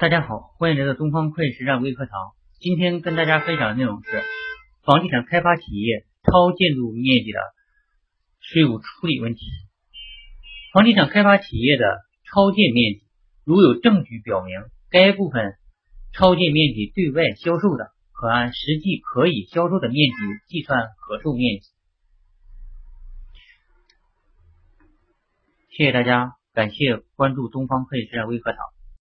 大家好，欢迎来到东方会计实战微课堂，今天跟大家分享的内容是房地产开发企业超建筑面积的税务处理问题。房地产开发企业的超建面积，如有证据表明该部分超建面积对外销售的，可按实际可以销售的面积计算可售面积。谢谢大家，感谢关注东方会计实战微课堂。